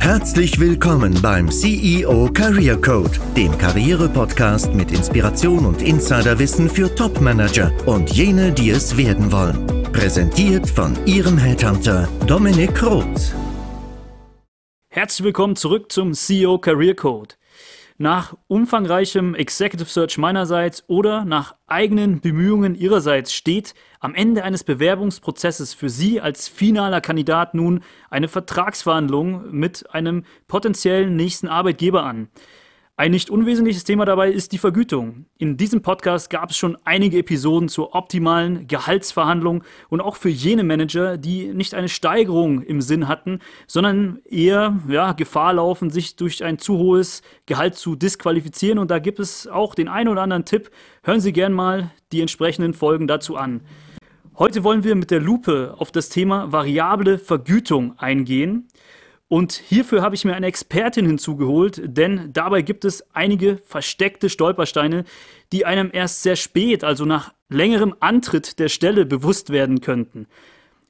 Herzlich willkommen beim CEO Career Code, dem Karriere-Podcast mit Inspiration und Insiderwissen für Top-Manager und jene, die es werden wollen. Präsentiert von Ihrem Headhunter Dominik Roth. Herzlich willkommen zurück zum CEO Career Code. Nach umfangreichem Executive Search meinerseits oder nach eigenen Bemühungen Ihrerseits steht am Ende eines Bewerbungsprozesses für Sie als finaler Kandidat nun eine Vertragsverhandlung mit einem potenziellen nächsten Arbeitgeber an. Ein nicht unwesentliches Thema dabei ist die Vergütung. In diesem Podcast gab es schon einige Episoden zur optimalen Gehaltsverhandlung und auch für jene Manager, die nicht eine Steigerung im Sinn hatten, sondern eher ja, Gefahr laufen, sich durch ein zu hohes Gehalt zu disqualifizieren. Und da gibt es auch den einen oder anderen Tipp. Hören Sie gern mal die entsprechenden Folgen dazu an. Heute wollen wir mit der Lupe auf das Thema variable Vergütung eingehen. Und hierfür habe ich mir eine Expertin hinzugeholt, denn dabei gibt es einige versteckte Stolpersteine, die einem erst sehr spät, also nach längerem Antritt der Stelle, bewusst werden könnten.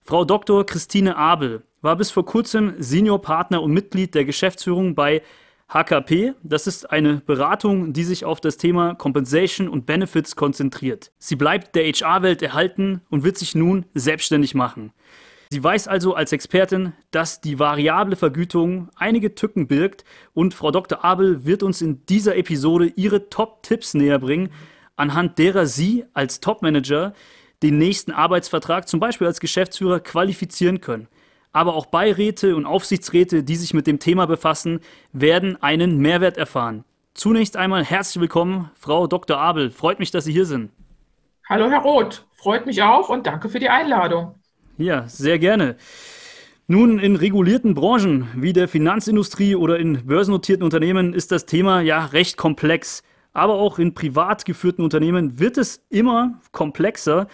Frau Dr. Christine Abel war bis vor kurzem Seniorpartner und Mitglied der Geschäftsführung bei HKP, das ist eine Beratung, die sich auf das Thema Compensation und Benefits konzentriert. Sie bleibt der HR-Welt erhalten und wird sich nun selbstständig machen. Sie weiß also als Expertin, dass die variable Vergütung einige Tücken birgt und Frau Dr. Abel wird uns in dieser Episode ihre Top-Tipps näher bringen, anhand derer Sie als Top-Manager den nächsten Arbeitsvertrag zum Beispiel als Geschäftsführer qualifizieren können. Aber auch Beiräte und Aufsichtsräte, die sich mit dem Thema befassen, werden einen Mehrwert erfahren. Zunächst einmal herzlich willkommen, Frau Dr. Abel. Freut mich, dass Sie hier sind. Hallo, Herr Roth. Freut mich auch und danke für die Einladung. Ja, sehr gerne. Nun, in regulierten Branchen wie der Finanzindustrie oder in börsennotierten Unternehmen ist das Thema ja recht komplex. Aber auch in privat geführten Unternehmen wird es immer komplexer,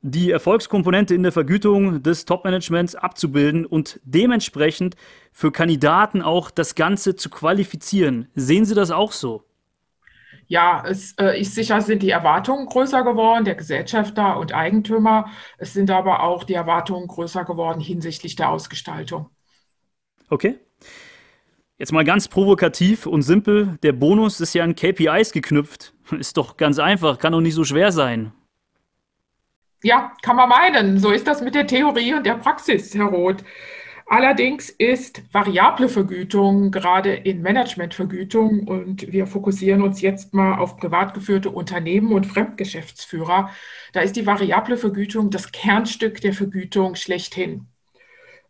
die Erfolgskomponente in der Vergütung des Topmanagements abzubilden und dementsprechend für Kandidaten auch das Ganze zu qualifizieren. Sehen Sie das auch so? Ja, es äh, ist sicher, sind die Erwartungen größer geworden, der Gesellschafter und Eigentümer. Es sind aber auch die Erwartungen größer geworden hinsichtlich der Ausgestaltung. Okay. Jetzt mal ganz provokativ und simpel. Der Bonus ist ja an KPIs geknüpft. Ist doch ganz einfach, kann doch nicht so schwer sein. Ja, kann man meinen. So ist das mit der Theorie und der Praxis, Herr Roth. Allerdings ist variable Vergütung gerade in Managementvergütung und wir fokussieren uns jetzt mal auf privat geführte Unternehmen und Fremdgeschäftsführer. Da ist die variable Vergütung das Kernstück der Vergütung schlechthin.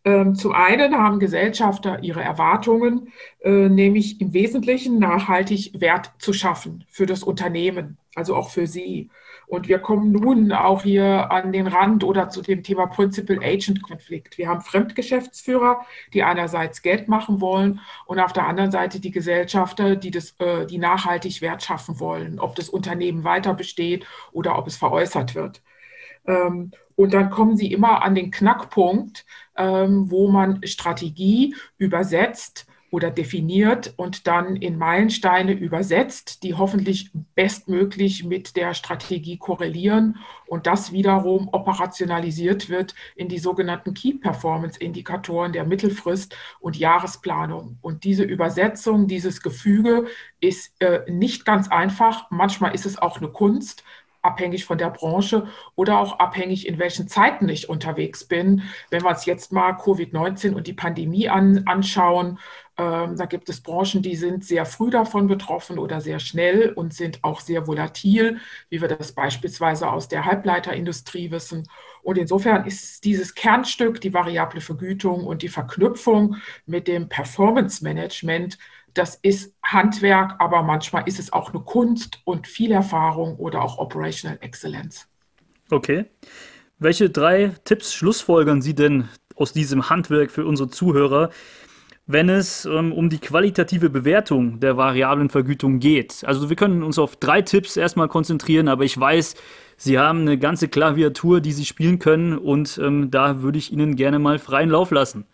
Ähm, zum einen haben Gesellschafter ihre Erwartungen, äh, nämlich im Wesentlichen nachhaltig Wert zu schaffen für das Unternehmen, also auch für sie. Und wir kommen nun auch hier an den Rand oder zu dem Thema Principal-Agent-Konflikt. Wir haben Fremdgeschäftsführer, die einerseits Geld machen wollen und auf der anderen Seite die Gesellschafter, die, das, äh, die nachhaltig Wert schaffen wollen, ob das Unternehmen weiter besteht oder ob es veräußert wird. Ähm, und dann kommen sie immer an den Knackpunkt, ähm, wo man Strategie übersetzt oder definiert und dann in Meilensteine übersetzt, die hoffentlich bestmöglich mit der Strategie korrelieren und das wiederum operationalisiert wird in die sogenannten Key Performance Indikatoren der Mittelfrist und Jahresplanung. Und diese Übersetzung, dieses Gefüge ist äh, nicht ganz einfach. Manchmal ist es auch eine Kunst, abhängig von der Branche oder auch abhängig, in welchen Zeiten ich unterwegs bin. Wenn wir uns jetzt mal Covid-19 und die Pandemie an, anschauen, da gibt es Branchen, die sind sehr früh davon betroffen oder sehr schnell und sind auch sehr volatil, wie wir das beispielsweise aus der Halbleiterindustrie wissen. Und insofern ist dieses Kernstück, die variable Vergütung und die Verknüpfung mit dem Performance Management, das ist Handwerk, aber manchmal ist es auch eine Kunst und viel Erfahrung oder auch Operational Excellence. Okay. Welche drei Tipps schlussfolgern Sie denn aus diesem Handwerk für unsere Zuhörer, wenn es ähm, um die qualitative Bewertung der variablen Vergütung geht. Also wir können uns auf drei Tipps erstmal konzentrieren, aber ich weiß, Sie haben eine ganze Klaviatur, die Sie spielen können und ähm, da würde ich Ihnen gerne mal freien Lauf lassen.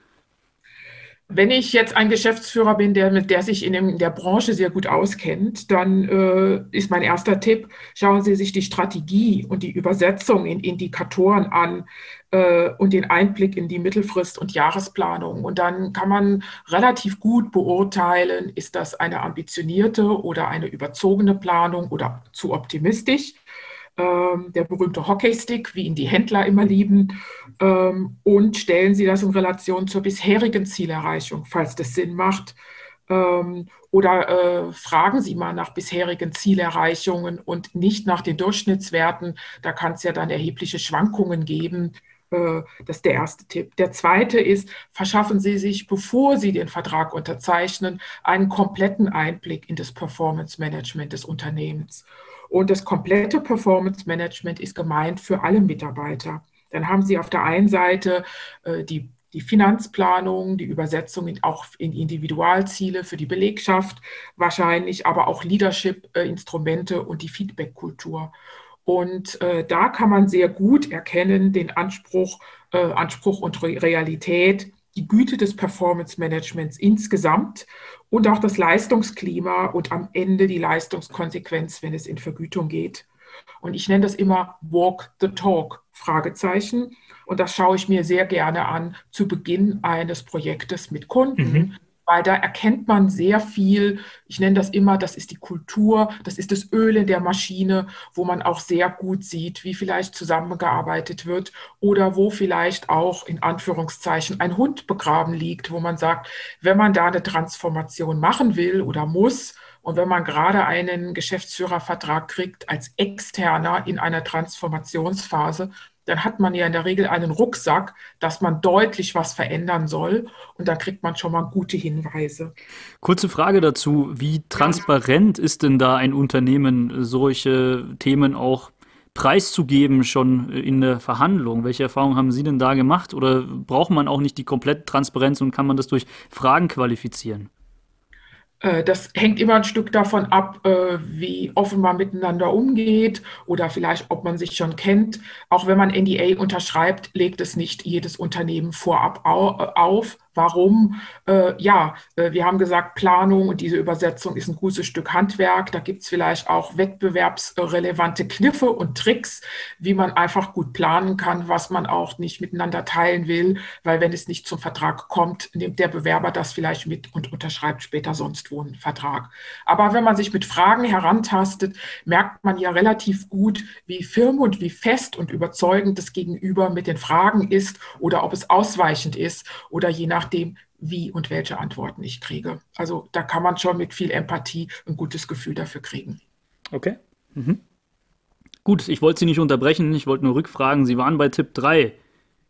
Wenn ich jetzt ein Geschäftsführer bin, der, der sich in, dem, in der Branche sehr gut auskennt, dann äh, ist mein erster Tipp, schauen Sie sich die Strategie und die Übersetzung in Indikatoren an äh, und den Einblick in die Mittelfrist- und Jahresplanung. Und dann kann man relativ gut beurteilen, ist das eine ambitionierte oder eine überzogene Planung oder zu optimistisch ähm, der berühmte Hockeystick, wie ihn die Händler immer lieben, ähm, und stellen Sie das in Relation zur bisherigen Zielerreichung, falls das Sinn macht. Ähm, oder äh, fragen Sie mal nach bisherigen Zielerreichungen und nicht nach den Durchschnittswerten. Da kann es ja dann erhebliche Schwankungen geben. Äh, das ist der erste Tipp. Der zweite ist, verschaffen Sie sich, bevor Sie den Vertrag unterzeichnen, einen kompletten Einblick in das Performance Management des Unternehmens. Und das komplette Performance Management ist gemeint für alle Mitarbeiter. Dann haben Sie auf der einen Seite äh, die die Finanzplanung, die Übersetzung in, auch in Individualziele für die Belegschaft, wahrscheinlich aber auch Leadership-Instrumente und die Feedback-Kultur. Und äh, da kann man sehr gut erkennen den Anspruch, äh, Anspruch und Re Realität, die Güte des Performance Managements insgesamt und auch das Leistungsklima und am Ende die Leistungskonsequenz, wenn es in Vergütung geht. Und ich nenne das immer Walk the Talk, Fragezeichen. Und das schaue ich mir sehr gerne an zu Beginn eines Projektes mit Kunden, mhm weil da erkennt man sehr viel. Ich nenne das immer, das ist die Kultur, das ist das Öl in der Maschine, wo man auch sehr gut sieht, wie vielleicht zusammengearbeitet wird oder wo vielleicht auch in Anführungszeichen ein Hund begraben liegt, wo man sagt, wenn man da eine Transformation machen will oder muss, und wenn man gerade einen Geschäftsführervertrag kriegt als Externer in einer Transformationsphase, dann hat man ja in der Regel einen Rucksack, dass man deutlich was verändern soll. Und da kriegt man schon mal gute Hinweise. Kurze Frage dazu. Wie transparent ist denn da ein Unternehmen, solche Themen auch preiszugeben schon in der Verhandlung? Welche Erfahrungen haben Sie denn da gemacht? Oder braucht man auch nicht die komplette Transparenz und kann man das durch Fragen qualifizieren? Äh, das hängt immer ein Stück davon ab, äh, wie offen man miteinander umgeht oder vielleicht, ob man sich schon kennt. Auch wenn man NDA unterschreibt, legt es nicht jedes Unternehmen vorab äh, auf. Warum? Äh, ja, äh, wir haben gesagt, Planung und diese Übersetzung ist ein gutes Stück Handwerk. Da gibt es vielleicht auch wettbewerbsrelevante Kniffe und Tricks, wie man einfach gut planen kann, was man auch nicht miteinander teilen will, weil wenn es nicht zum Vertrag kommt, nimmt der Bewerber das vielleicht mit und unterschreibt später sonst wo einen Vertrag. Aber wenn man sich mit Fragen herantastet, merkt man ja relativ gut, wie firm und wie fest und überzeugend das Gegenüber mit den Fragen ist oder ob es ausweichend ist oder je nach nachdem, wie und welche Antworten ich kriege. Also da kann man schon mit viel Empathie ein gutes Gefühl dafür kriegen. Okay. Mhm. Gut, ich wollte Sie nicht unterbrechen, ich wollte nur rückfragen. Sie waren bei Tipp 3.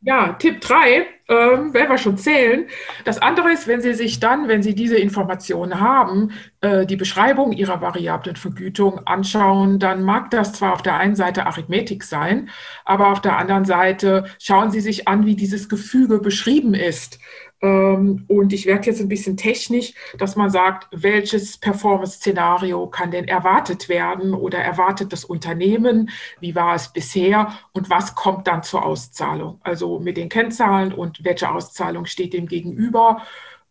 Ja, Tipp 3, ähm, werden wir schon zählen. Das andere ist, wenn Sie sich dann, wenn Sie diese Informationen haben, äh, die Beschreibung Ihrer variablen Vergütung anschauen, dann mag das zwar auf der einen Seite Arithmetik sein, aber auf der anderen Seite schauen Sie sich an, wie dieses Gefüge beschrieben ist. Ähm, und ich werde jetzt ein bisschen technisch, dass man sagt, welches Performance-Szenario kann denn erwartet werden oder erwartet das Unternehmen? Wie war es bisher? Und was kommt dann zur Auszahlung? Also mit den Kennzahlen und welche Auszahlung steht dem gegenüber?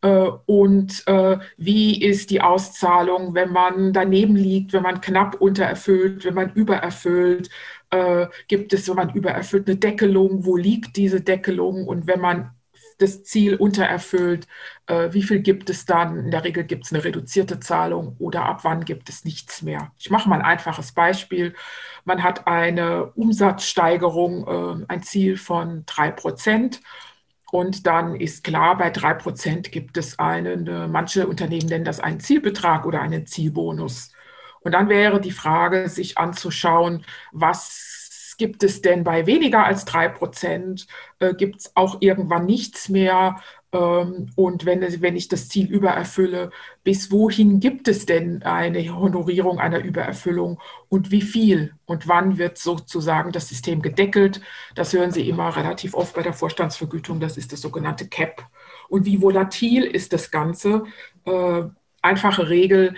Äh, und äh, wie ist die Auszahlung, wenn man daneben liegt, wenn man knapp untererfüllt, wenn man übererfüllt? Äh, gibt es, wenn man übererfüllt, eine Deckelung? Wo liegt diese Deckelung? Und wenn man das Ziel untererfüllt, äh, wie viel gibt es dann? In der Regel gibt es eine reduzierte Zahlung oder ab wann gibt es nichts mehr. Ich mache mal ein einfaches Beispiel. Man hat eine Umsatzsteigerung, äh, ein Ziel von drei Prozent. Und dann ist klar, bei drei Prozent gibt es einen, äh, manche Unternehmen nennen das einen Zielbetrag oder einen Zielbonus. Und dann wäre die Frage, sich anzuschauen, was gibt es denn bei weniger als drei Prozent, äh, gibt es auch irgendwann nichts mehr. Ähm, und wenn, wenn ich das Ziel übererfülle, bis wohin gibt es denn eine Honorierung einer Übererfüllung und wie viel und wann wird sozusagen das System gedeckelt? Das hören Sie immer relativ oft bei der Vorstandsvergütung, das ist das sogenannte CAP. Und wie volatil ist das Ganze? Äh, einfache Regel,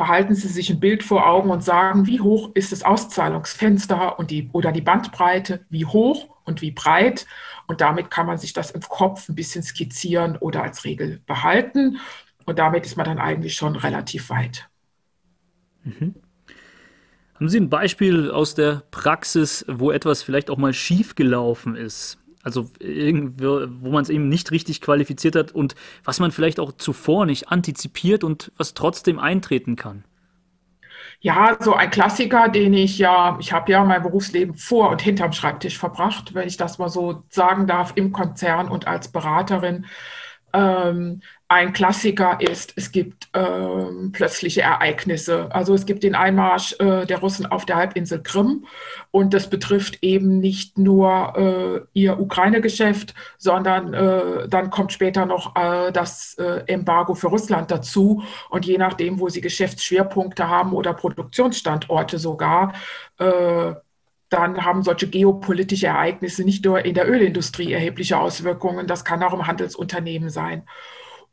behalten Sie sich ein Bild vor Augen und sagen, wie hoch ist das Auszahlungsfenster und die, oder die Bandbreite, wie hoch und wie breit. Und damit kann man sich das im Kopf ein bisschen skizzieren oder als Regel behalten. Und damit ist man dann eigentlich schon relativ weit. Mhm. Haben Sie ein Beispiel aus der Praxis, wo etwas vielleicht auch mal schief gelaufen ist? Also irgendwo, wo man es eben nicht richtig qualifiziert hat und was man vielleicht auch zuvor nicht antizipiert und was trotzdem eintreten kann. Ja, so ein Klassiker, den ich ja, ich habe ja mein Berufsleben vor und hinterm Schreibtisch verbracht, wenn ich das mal so sagen darf, im Konzern und als Beraterin. Ähm, ein Klassiker ist, es gibt ähm, plötzliche Ereignisse. Also es gibt den Einmarsch äh, der Russen auf der Halbinsel Krim und das betrifft eben nicht nur äh, ihr Ukraine-Geschäft, sondern äh, dann kommt später noch äh, das äh, Embargo für Russland dazu. Und je nachdem, wo sie Geschäftsschwerpunkte haben oder Produktionsstandorte sogar, äh, dann haben solche geopolitische Ereignisse nicht nur in der Ölindustrie erhebliche Auswirkungen, das kann auch im Handelsunternehmen sein.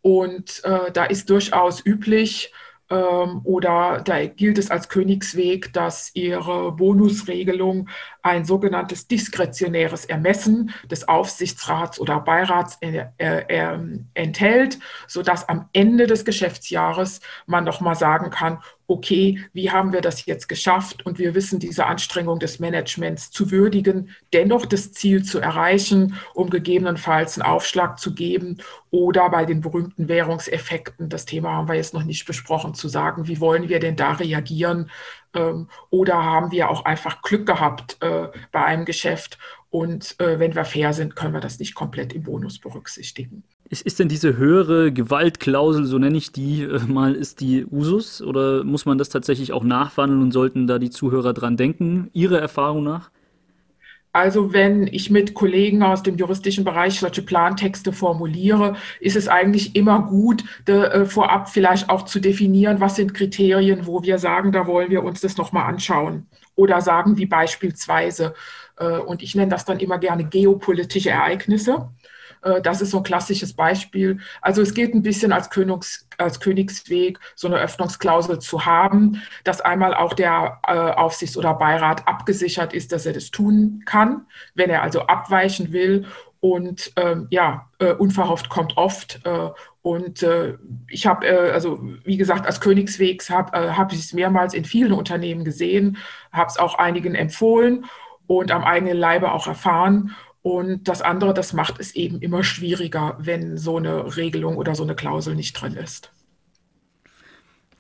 Und äh, da ist durchaus üblich, ähm, oder da gilt es als Königsweg, dass ihre Bonusregelung ein sogenanntes diskretionäres Ermessen des Aufsichtsrats oder Beirats äh, äh, enthält, sodass am Ende des Geschäftsjahres man nochmal sagen kann, okay, wie haben wir das jetzt geschafft? Und wir wissen diese Anstrengung des Managements zu würdigen, dennoch das Ziel zu erreichen, um gegebenenfalls einen Aufschlag zu geben oder bei den berühmten Währungseffekten, das Thema haben wir jetzt noch nicht besprochen, zu sagen, wie wollen wir denn da reagieren? Ähm, oder haben wir auch einfach Glück gehabt äh, bei einem Geschäft? Und äh, wenn wir fair sind, können wir das nicht komplett im Bonus berücksichtigen. Ist, ist denn diese höhere Gewaltklausel, so nenne ich die äh, mal, ist die Usus? Oder muss man das tatsächlich auch nachwandeln und sollten da die Zuhörer dran denken, Ihrer Erfahrung nach? Also wenn ich mit Kollegen aus dem juristischen Bereich solche Plantexte formuliere, ist es eigentlich immer gut, de, äh, vorab vielleicht auch zu definieren, was sind Kriterien, wo wir sagen, da wollen wir uns das nochmal anschauen. Oder sagen wie beispielsweise, und ich nenne das dann immer gerne geopolitische Ereignisse. Äh, das ist so ein klassisches Beispiel. Also es geht ein bisschen als, Königs, als Königsweg, so eine Öffnungsklausel zu haben, dass einmal auch der äh, Aufsichts- oder Beirat abgesichert ist, dass er das tun kann, wenn er also abweichen will. Und ähm, ja, äh, unverhofft kommt oft. Äh, und äh, ich habe, äh, also wie gesagt, als Königswegs habe äh, hab ich es mehrmals in vielen Unternehmen gesehen, habe es auch einigen empfohlen und am eigenen Leibe auch erfahren. Und das andere, das macht es eben immer schwieriger, wenn so eine Regelung oder so eine Klausel nicht drin ist.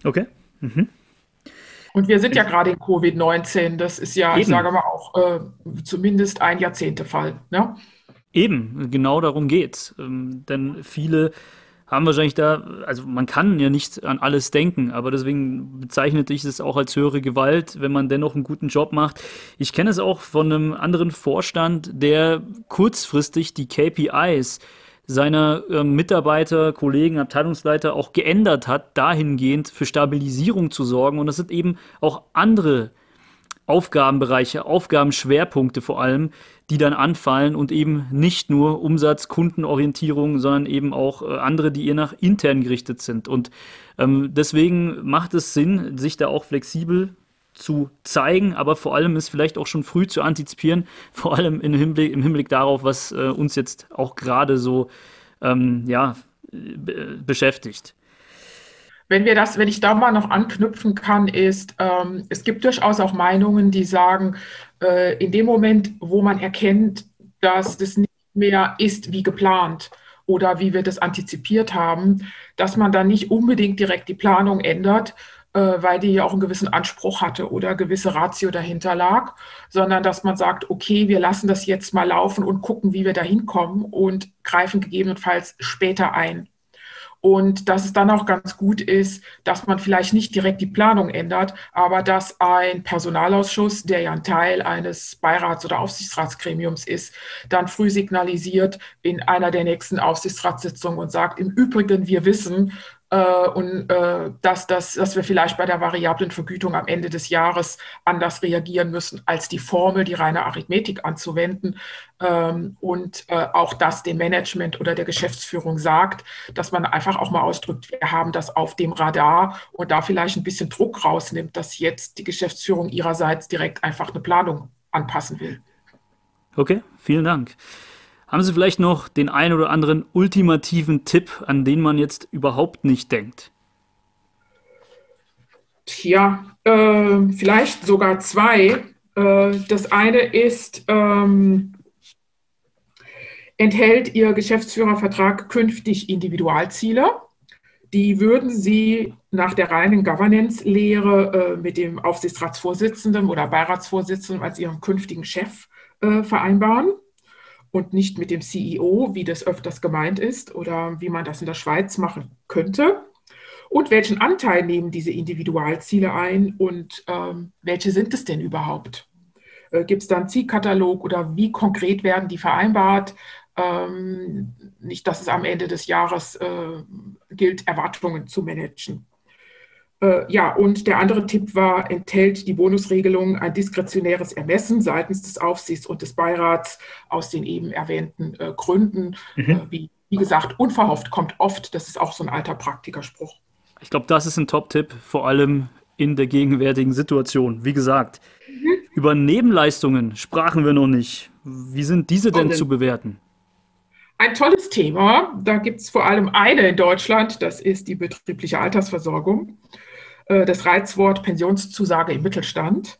Okay. Mhm. Und wir sind ja gerade in Covid-19. Das ist ja, Eben. ich sage mal auch, äh, zumindest ein Jahrzehntefall. Ne? Eben, genau darum geht es. Ähm, denn viele haben wahrscheinlich da, also man kann ja nicht an alles denken, aber deswegen bezeichnete ich es auch als höhere Gewalt, wenn man dennoch einen guten Job macht. Ich kenne es auch von einem anderen Vorstand, der kurzfristig die KPIs seiner äh, Mitarbeiter, Kollegen, Abteilungsleiter auch geändert hat, dahingehend für Stabilisierung zu sorgen. Und das sind eben auch andere Aufgabenbereiche, Aufgabenschwerpunkte vor allem, die dann anfallen und eben nicht nur Umsatz, Kundenorientierung, sondern eben auch äh, andere, die eher nach intern gerichtet sind. Und ähm, deswegen macht es Sinn, sich da auch flexibel zu zeigen, aber vor allem ist vielleicht auch schon früh zu antizipieren, vor allem im Hinblick, im Hinblick darauf, was äh, uns jetzt auch gerade so ähm, ja, beschäftigt. Wenn wir das, wenn ich da mal noch anknüpfen kann, ist, ähm, es gibt durchaus auch Meinungen, die sagen, äh, in dem Moment, wo man erkennt, dass das nicht mehr ist wie geplant oder wie wir das antizipiert haben, dass man dann nicht unbedingt direkt die Planung ändert, äh, weil die ja auch einen gewissen Anspruch hatte oder gewisse Ratio dahinter lag, sondern dass man sagt, okay, wir lassen das jetzt mal laufen und gucken, wie wir da hinkommen und greifen gegebenenfalls später ein. Und dass es dann auch ganz gut ist, dass man vielleicht nicht direkt die Planung ändert, aber dass ein Personalausschuss, der ja ein Teil eines Beirats- oder Aufsichtsratsgremiums ist, dann früh signalisiert in einer der nächsten Aufsichtsratssitzungen und sagt, im Übrigen, wir wissen, äh, und äh, dass, dass, dass wir vielleicht bei der variablen Vergütung am Ende des Jahres anders reagieren müssen, als die Formel, die reine Arithmetik anzuwenden. Ähm, und äh, auch das dem Management oder der Geschäftsführung sagt, dass man einfach auch mal ausdrückt, wir haben das auf dem Radar und da vielleicht ein bisschen Druck rausnimmt, dass jetzt die Geschäftsführung ihrerseits direkt einfach eine Planung anpassen will. Okay, vielen Dank. Haben Sie vielleicht noch den einen oder anderen ultimativen Tipp, an den man jetzt überhaupt nicht denkt? Tja, äh, vielleicht sogar zwei. Äh, das eine ist, ähm, enthält Ihr Geschäftsführervertrag künftig Individualziele? Die würden Sie nach der reinen Governance-Lehre äh, mit dem Aufsichtsratsvorsitzenden oder Beiratsvorsitzenden als Ihrem künftigen Chef äh, vereinbaren und nicht mit dem CEO, wie das öfters gemeint ist oder wie man das in der Schweiz machen könnte. Und welchen Anteil nehmen diese Individualziele ein und ähm, welche sind es denn überhaupt? Äh, Gibt es da einen Zielkatalog oder wie konkret werden die vereinbart? Ähm, nicht, dass es am Ende des Jahres äh, gilt, Erwartungen zu managen. Äh, ja, und der andere Tipp war, enthält die Bonusregelung ein diskretionäres Ermessen seitens des Aufsichts und des Beirats aus den eben erwähnten äh, Gründen. Mhm. Äh, wie, wie gesagt, unverhofft kommt oft. Das ist auch so ein alter Praktikerspruch. Ich glaube, das ist ein Top-Tipp, vor allem in der gegenwärtigen Situation. Wie gesagt, mhm. über Nebenleistungen sprachen wir noch nicht. Wie sind diese denn zu bewerten? Ein tolles Thema. Da gibt es vor allem eine in Deutschland, das ist die betriebliche Altersversorgung. Äh, das Reizwort Pensionszusage im Mittelstand.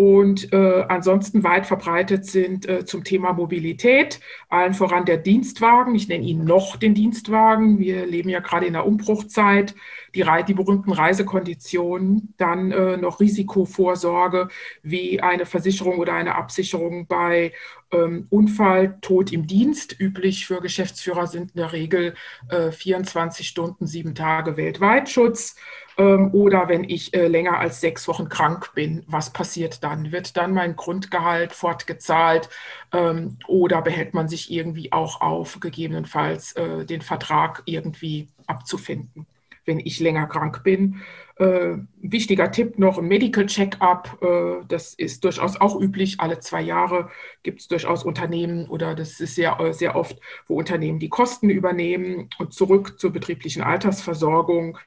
Und äh, ansonsten weit verbreitet sind äh, zum Thema Mobilität, allen voran der Dienstwagen. Ich nenne ihn noch den Dienstwagen. Wir leben ja gerade in der Umbruchzeit. Die, die berühmten Reisekonditionen, dann äh, noch Risikovorsorge wie eine Versicherung oder eine Absicherung bei ähm, Unfall, Tod im Dienst. Üblich für Geschäftsführer sind in der Regel 24 äh, Stunden, sieben Tage weltweit Schutz. Ähm, oder wenn ich äh, länger als sechs Wochen krank bin, was passiert dann? Wird dann mein Grundgehalt fortgezahlt ähm, oder behält man sich irgendwie auch auf, gegebenenfalls äh, den Vertrag irgendwie abzufinden, wenn ich länger krank bin? Äh, wichtiger Tipp noch, ein Medical Check-up, äh, das ist durchaus auch üblich. Alle zwei Jahre gibt es durchaus Unternehmen oder das ist sehr, äh, sehr oft, wo Unternehmen die Kosten übernehmen. Und zurück zur betrieblichen Altersversorgung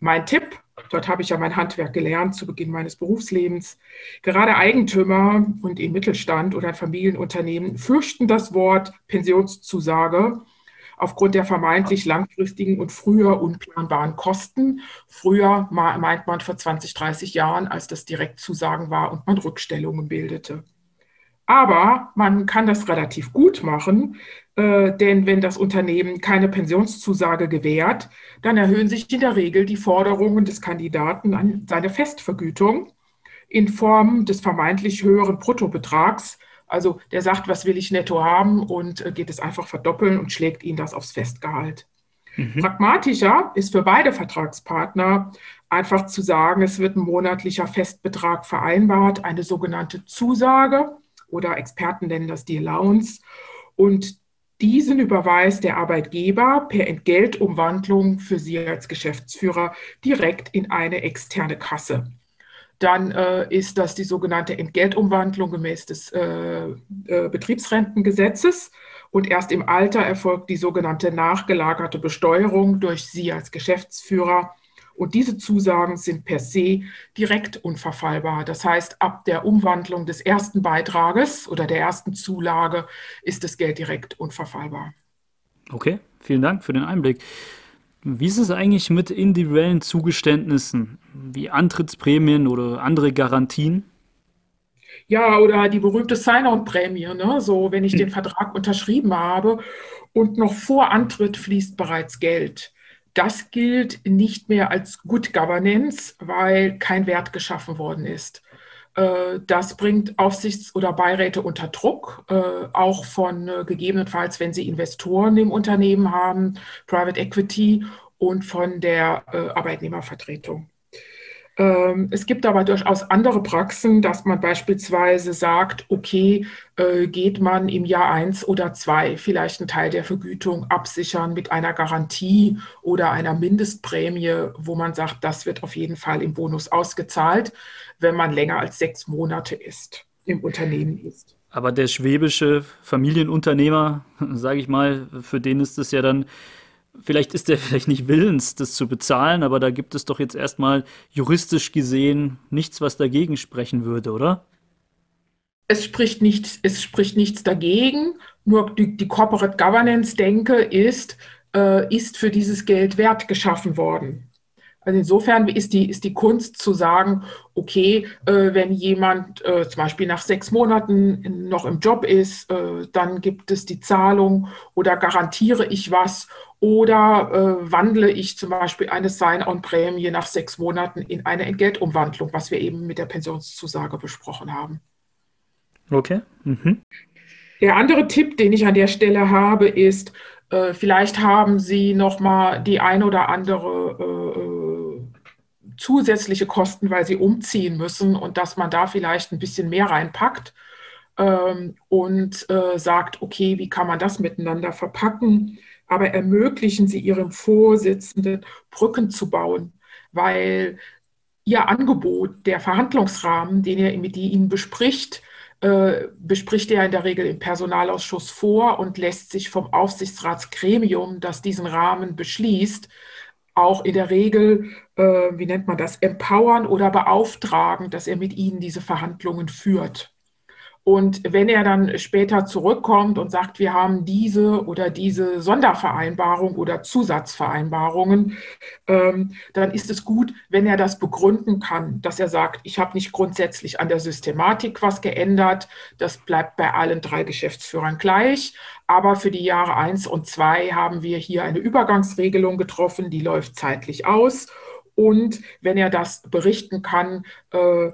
mein Tipp, dort habe ich ja mein Handwerk gelernt zu Beginn meines Berufslebens, gerade Eigentümer und im Mittelstand oder Familienunternehmen fürchten das Wort Pensionszusage aufgrund der vermeintlich langfristigen und früher unplanbaren Kosten. Früher meint man vor 20, 30 Jahren, als das Direktzusagen war und man Rückstellungen bildete. Aber man kann das relativ gut machen, äh, denn wenn das Unternehmen keine Pensionszusage gewährt, dann erhöhen sich in der Regel die Forderungen des Kandidaten an seine Festvergütung in Form des vermeintlich höheren Bruttobetrags. Also der sagt, was will ich netto haben und äh, geht es einfach verdoppeln und schlägt ihn das aufs Festgehalt. Mhm. Pragmatischer ist für beide Vertragspartner einfach zu sagen, es wird ein monatlicher Festbetrag vereinbart, eine sogenannte Zusage oder Experten nennen das die Allowance. Und diesen überweist der Arbeitgeber per Entgeltumwandlung für Sie als Geschäftsführer direkt in eine externe Kasse. Dann äh, ist das die sogenannte Entgeltumwandlung gemäß des äh, äh, Betriebsrentengesetzes. Und erst im Alter erfolgt die sogenannte nachgelagerte Besteuerung durch Sie als Geschäftsführer und diese Zusagen sind per se direkt unverfallbar. Das heißt, ab der Umwandlung des ersten Beitrages oder der ersten Zulage ist das Geld direkt unverfallbar. Okay, vielen Dank für den Einblick. Wie ist es eigentlich mit individuellen Zugeständnissen wie Antrittsprämien oder andere Garantien? Ja, oder die berühmte Sign-on-Prämie. Ne? So, wenn ich hm. den Vertrag unterschrieben habe und noch vor Antritt fließt bereits Geld. Das gilt nicht mehr als Good Governance, weil kein Wert geschaffen worden ist. Äh, das bringt Aufsichts- oder Beiräte unter Druck, äh, auch von äh, gegebenenfalls, wenn sie Investoren im Unternehmen haben, Private Equity und von der Arbeitnehmervertretung. Ähm, es gibt aber durchaus andere Praxen, dass man beispielsweise sagt, okay, äh, geht man im Jahr eins oder zwei vielleicht einen Teil der Vergütung absichern mit einer Garantie oder einer Mindestprämie, wo man sagt, das wird auf jeden Fall im Bonus ausgezahlt, wenn man länger als sechs Monate ist, im Unternehmen ist. Aber der schwäbische Familienunternehmer, sage ich mal, für den ist es ja dann vielleicht ist er vielleicht nicht willens, das zu bezahlen, aber da gibt es doch jetzt erstmal juristisch gesehen nichts, was dagegen sprechen würde, oder? Es spricht nichts, es spricht nichts dagegen, nur die, die Corporate Governance-Denke ist, äh, ist für dieses Geld Wert geschaffen worden. Also insofern ist die, ist die Kunst zu sagen, okay, äh, wenn jemand äh, zum Beispiel nach sechs Monaten noch im Job ist, äh, dann gibt es die Zahlung oder garantiere ich was oder äh, wandle ich zum Beispiel eine Sign-on-Prämie nach sechs Monaten in eine Entgeltumwandlung, was wir eben mit der Pensionszusage besprochen haben. Okay. Mhm. Der andere Tipp, den ich an der Stelle habe, ist, äh, vielleicht haben Sie noch mal die ein oder andere äh, äh zusätzliche Kosten, weil sie umziehen müssen und dass man da vielleicht ein bisschen mehr reinpackt ähm, und äh, sagt, okay, wie kann man das miteinander verpacken, aber ermöglichen Sie Ihrem Vorsitzenden Brücken zu bauen, weil Ihr Angebot, der Verhandlungsrahmen, den er mit Ihnen bespricht, äh, bespricht er in der Regel im Personalausschuss vor und lässt sich vom Aufsichtsratsgremium, das diesen Rahmen beschließt, auch in der Regel, äh, wie nennt man das, empowern oder beauftragen, dass er mit ihnen diese Verhandlungen führt. Und wenn er dann später zurückkommt und sagt, wir haben diese oder diese Sondervereinbarung oder Zusatzvereinbarungen, ähm, dann ist es gut, wenn er das begründen kann, dass er sagt, ich habe nicht grundsätzlich an der Systematik was geändert, das bleibt bei allen drei Geschäftsführern gleich, aber für die Jahre eins und zwei haben wir hier eine Übergangsregelung getroffen, die läuft zeitlich aus. Und wenn er das berichten kann, äh,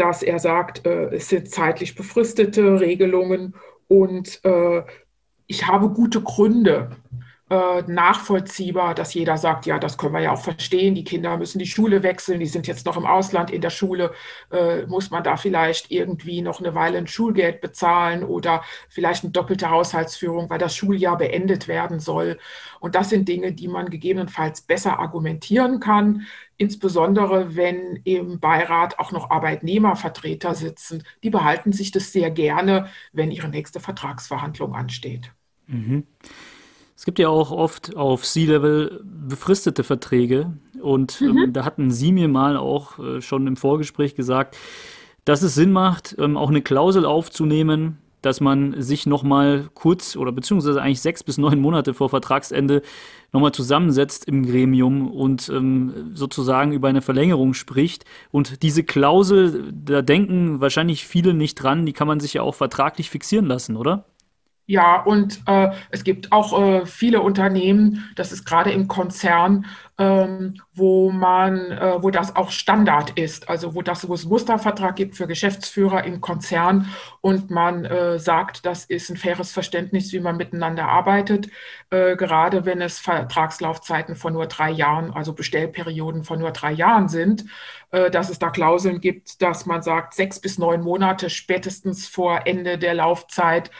dass er sagt, äh, es sind zeitlich befristete Regelungen und äh, ich habe gute Gründe, äh, nachvollziehbar, dass jeder sagt, ja, das können wir ja auch verstehen, die Kinder müssen die Schule wechseln, die sind jetzt noch im Ausland in der Schule, äh, muss man da vielleicht irgendwie noch eine Weile ein Schulgeld bezahlen oder vielleicht eine doppelte Haushaltsführung, weil das Schuljahr beendet werden soll. Und das sind Dinge, die man gegebenenfalls besser argumentieren kann, insbesondere wenn im Beirat auch noch Arbeitnehmervertreter sitzen. Die behalten sich das sehr gerne, wenn ihre nächste Vertragsverhandlung ansteht. Mhm. Es gibt ja auch oft auf C-Level befristete Verträge. Und ähm, mhm. ähm, da hatten Sie mir mal auch äh, schon im Vorgespräch gesagt, dass es Sinn macht, ähm, auch eine Klausel aufzunehmen, dass man sich nochmal kurz oder beziehungsweise eigentlich sechs bis neun Monate vor Vertragsende nochmal zusammensetzt im Gremium und ähm, sozusagen über eine Verlängerung spricht. Und diese Klausel, da denken wahrscheinlich viele nicht dran, die kann man sich ja auch vertraglich fixieren lassen, oder? Ja, und äh, es gibt auch äh, viele Unternehmen, das ist gerade im Konzern, ähm, wo man, äh, wo das auch Standard ist, also wo das, wo es Mustervertrag gibt für Geschäftsführer im Konzern und man äh, sagt, das ist ein faires Verständnis, wie man miteinander arbeitet, äh, gerade wenn es Vertragslaufzeiten von nur drei Jahren, also Bestellperioden von nur drei Jahren sind, äh, dass es da Klauseln gibt, dass man sagt, sechs bis neun Monate spätestens vor Ende der Laufzeit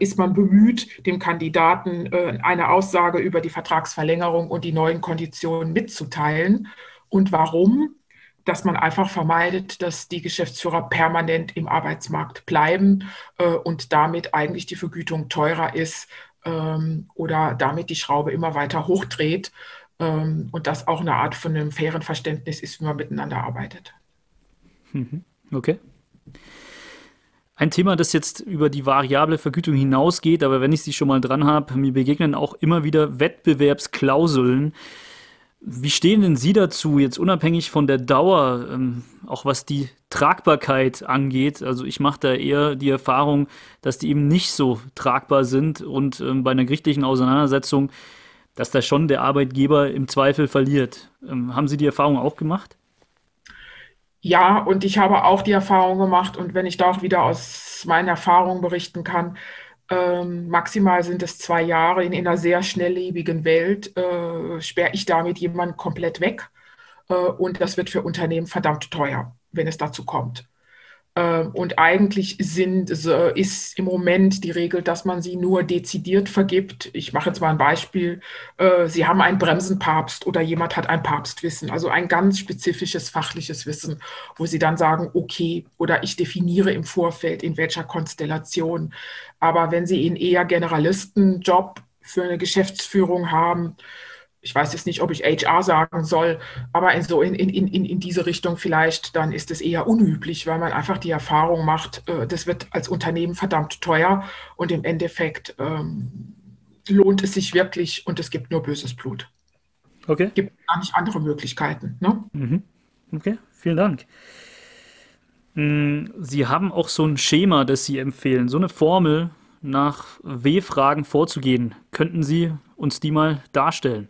ist man bemüht, dem Kandidaten äh, eine Aussage über die Vertragsverlängerung und die neuen Konditionen mitzuteilen. Und warum? Dass man einfach vermeidet, dass die Geschäftsführer permanent im Arbeitsmarkt bleiben äh, und damit eigentlich die Vergütung teurer ist ähm, oder damit die Schraube immer weiter hochdreht. Ähm, und das auch eine Art von einem fairen Verständnis ist, wie man miteinander arbeitet. Mhm. Okay. Ein Thema, das jetzt über die variable Vergütung hinausgeht, aber wenn ich sie schon mal dran habe, mir begegnen auch immer wieder Wettbewerbsklauseln. Wie stehen denn Sie dazu, jetzt unabhängig von der Dauer, ähm, auch was die Tragbarkeit angeht? Also ich mache da eher die Erfahrung, dass die eben nicht so tragbar sind und ähm, bei einer gerichtlichen Auseinandersetzung, dass da schon der Arbeitgeber im Zweifel verliert. Ähm, haben Sie die Erfahrung auch gemacht? Ja, und ich habe auch die Erfahrung gemacht, und wenn ich da auch wieder aus meinen Erfahrungen berichten kann, ähm, maximal sind es zwei Jahre in, in einer sehr schnelllebigen Welt, äh, sperre ich damit jemanden komplett weg. Äh, und das wird für Unternehmen verdammt teuer, wenn es dazu kommt. Ähm, und eigentlich sind, ist im Moment die Regel, dass man sie nur dezidiert vergibt. Ich mache jetzt mal ein Beispiel. Äh, sie haben einen Bremsenpapst oder jemand hat ein Papstwissen, also ein ganz spezifisches fachliches Wissen, wo Sie dann sagen, okay, oder ich definiere im Vorfeld, in welcher Konstellation. Aber wenn Sie einen eher Generalistenjob für eine Geschäftsführung haben, ich weiß jetzt nicht, ob ich HR sagen soll, aber in, so in, in, in, in diese Richtung vielleicht, dann ist es eher unüblich, weil man einfach die Erfahrung macht, äh, das wird als Unternehmen verdammt teuer und im Endeffekt ähm, lohnt es sich wirklich und es gibt nur böses Blut. Okay. Es gibt gar nicht andere Möglichkeiten. Ne? Mhm. Okay, vielen Dank. Hm, Sie haben auch so ein Schema, das Sie empfehlen, so eine Formel, nach W-Fragen vorzugehen. Könnten Sie uns die mal darstellen?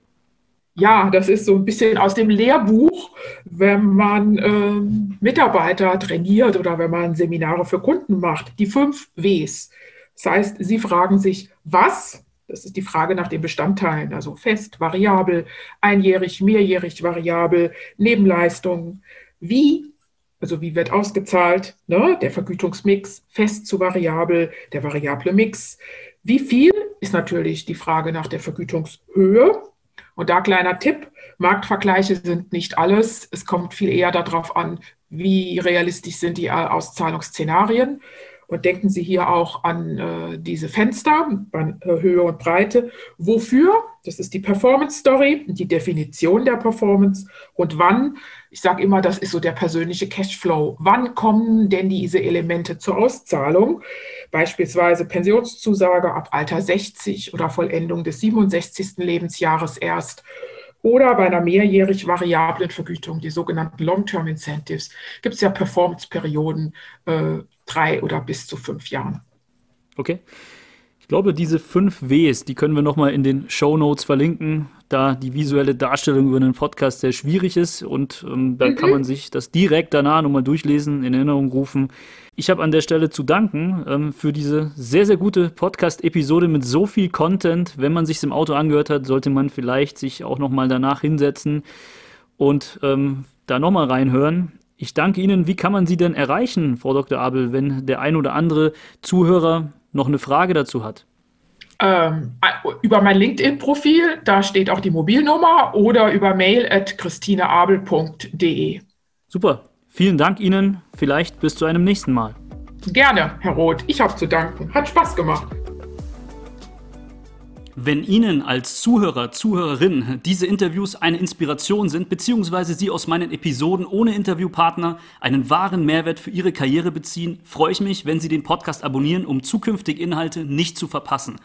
Ja, das ist so ein bisschen aus dem Lehrbuch, wenn man ähm, Mitarbeiter trainiert oder wenn man Seminare für Kunden macht. Die fünf Ws. Das heißt, Sie fragen sich, was? Das ist die Frage nach den Bestandteilen, also fest, variabel, einjährig, mehrjährig, variabel, Nebenleistungen. Wie? Also wie wird ausgezahlt? Ne? Der Vergütungsmix, fest zu variabel, der variable Mix. Wie viel ist natürlich die Frage nach der Vergütungshöhe und da kleiner Tipp, Marktvergleiche sind nicht alles. Es kommt viel eher darauf an, wie realistisch sind die Auszahlungsszenarien. Und denken Sie hier auch an äh, diese Fenster, an äh, Höhe und Breite. Wofür? Das ist die Performance Story, die Definition der Performance. Und wann? Ich sage immer, das ist so der persönliche Cashflow. Wann kommen denn diese Elemente zur Auszahlung? Beispielsweise Pensionszusage ab Alter 60 oder Vollendung des 67. Lebensjahres erst oder bei einer mehrjährig variablen Vergütung, die sogenannten Long-Term Incentives, gibt es ja Performance-Perioden, äh, drei oder bis zu fünf Jahren. Okay. Ich glaube, diese fünf Ws, die können wir nochmal in den Show Notes verlinken, da die visuelle Darstellung über einen Podcast sehr schwierig ist und ähm, da mhm. kann man sich das direkt danach nochmal durchlesen, in Erinnerung rufen. Ich habe an der Stelle zu danken ähm, für diese sehr, sehr gute Podcast-Episode mit so viel Content. Wenn man sich im Auto angehört hat, sollte man vielleicht sich auch nochmal danach hinsetzen und ähm, da nochmal reinhören. Ich danke Ihnen. Wie kann man Sie denn erreichen, Frau Dr. Abel, wenn der ein oder andere Zuhörer noch eine Frage dazu hat? Ähm, über mein LinkedIn-Profil, da steht auch die Mobilnummer oder über mail at christineabel.de. Super. Vielen Dank Ihnen. Vielleicht bis zu einem nächsten Mal. Gerne, Herr Roth. Ich habe zu danken. Hat Spaß gemacht. Wenn Ihnen als Zuhörer, Zuhörerin diese Interviews eine Inspiration sind, beziehungsweise Sie aus meinen Episoden ohne Interviewpartner einen wahren Mehrwert für Ihre Karriere beziehen, freue ich mich, wenn Sie den Podcast abonnieren, um zukünftige Inhalte nicht zu verpassen.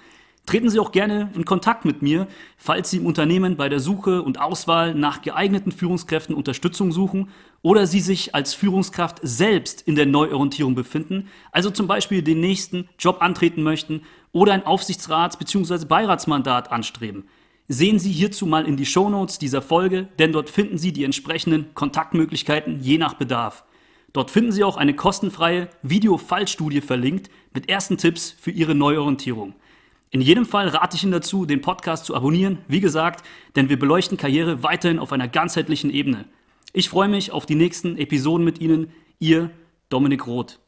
Treten Sie auch gerne in Kontakt mit mir, falls Sie im Unternehmen bei der Suche und Auswahl nach geeigneten Führungskräften Unterstützung suchen oder Sie sich als Führungskraft selbst in der Neuorientierung befinden, also zum Beispiel den nächsten Job antreten möchten oder ein Aufsichtsrats- bzw. Beiratsmandat anstreben. Sehen Sie hierzu mal in die Shownotes dieser Folge, denn dort finden Sie die entsprechenden Kontaktmöglichkeiten je nach Bedarf. Dort finden Sie auch eine kostenfreie Video-Fallstudie verlinkt mit ersten Tipps für Ihre Neuorientierung. In jedem Fall rate ich Ihnen dazu, den Podcast zu abonnieren, wie gesagt, denn wir beleuchten Karriere weiterhin auf einer ganzheitlichen Ebene. Ich freue mich auf die nächsten Episoden mit Ihnen. Ihr Dominik Roth.